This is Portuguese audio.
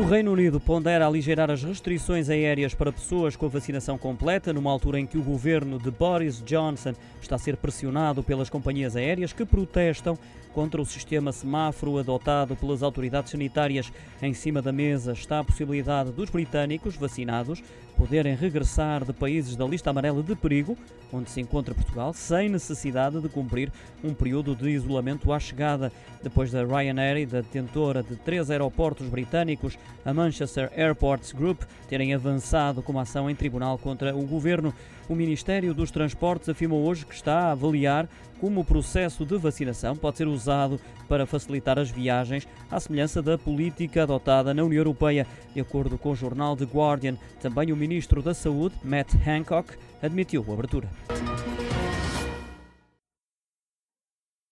O Reino Unido pondera aligerar as restrições aéreas para pessoas com a vacinação completa, numa altura em que o governo de Boris Johnson está a ser pressionado pelas companhias aéreas que protestam contra o sistema semáforo adotado pelas autoridades sanitárias. Em cima da mesa está a possibilidade dos britânicos vacinados poderem regressar de países da lista amarela de perigo, onde se encontra Portugal, sem necessidade de cumprir um período de isolamento à chegada. Depois da Ryanair e da detentora de três aeroportos britânicos, a Manchester Airports Group, terem avançado com uma ação em tribunal contra o governo. O Ministério dos Transportes afirmou hoje que está a avaliar como o processo de vacinação pode ser usado para facilitar as viagens, à semelhança da política adotada na União Europeia. De acordo com o jornal The Guardian, também o ministro da Saúde, Matt Hancock, admitiu a abertura.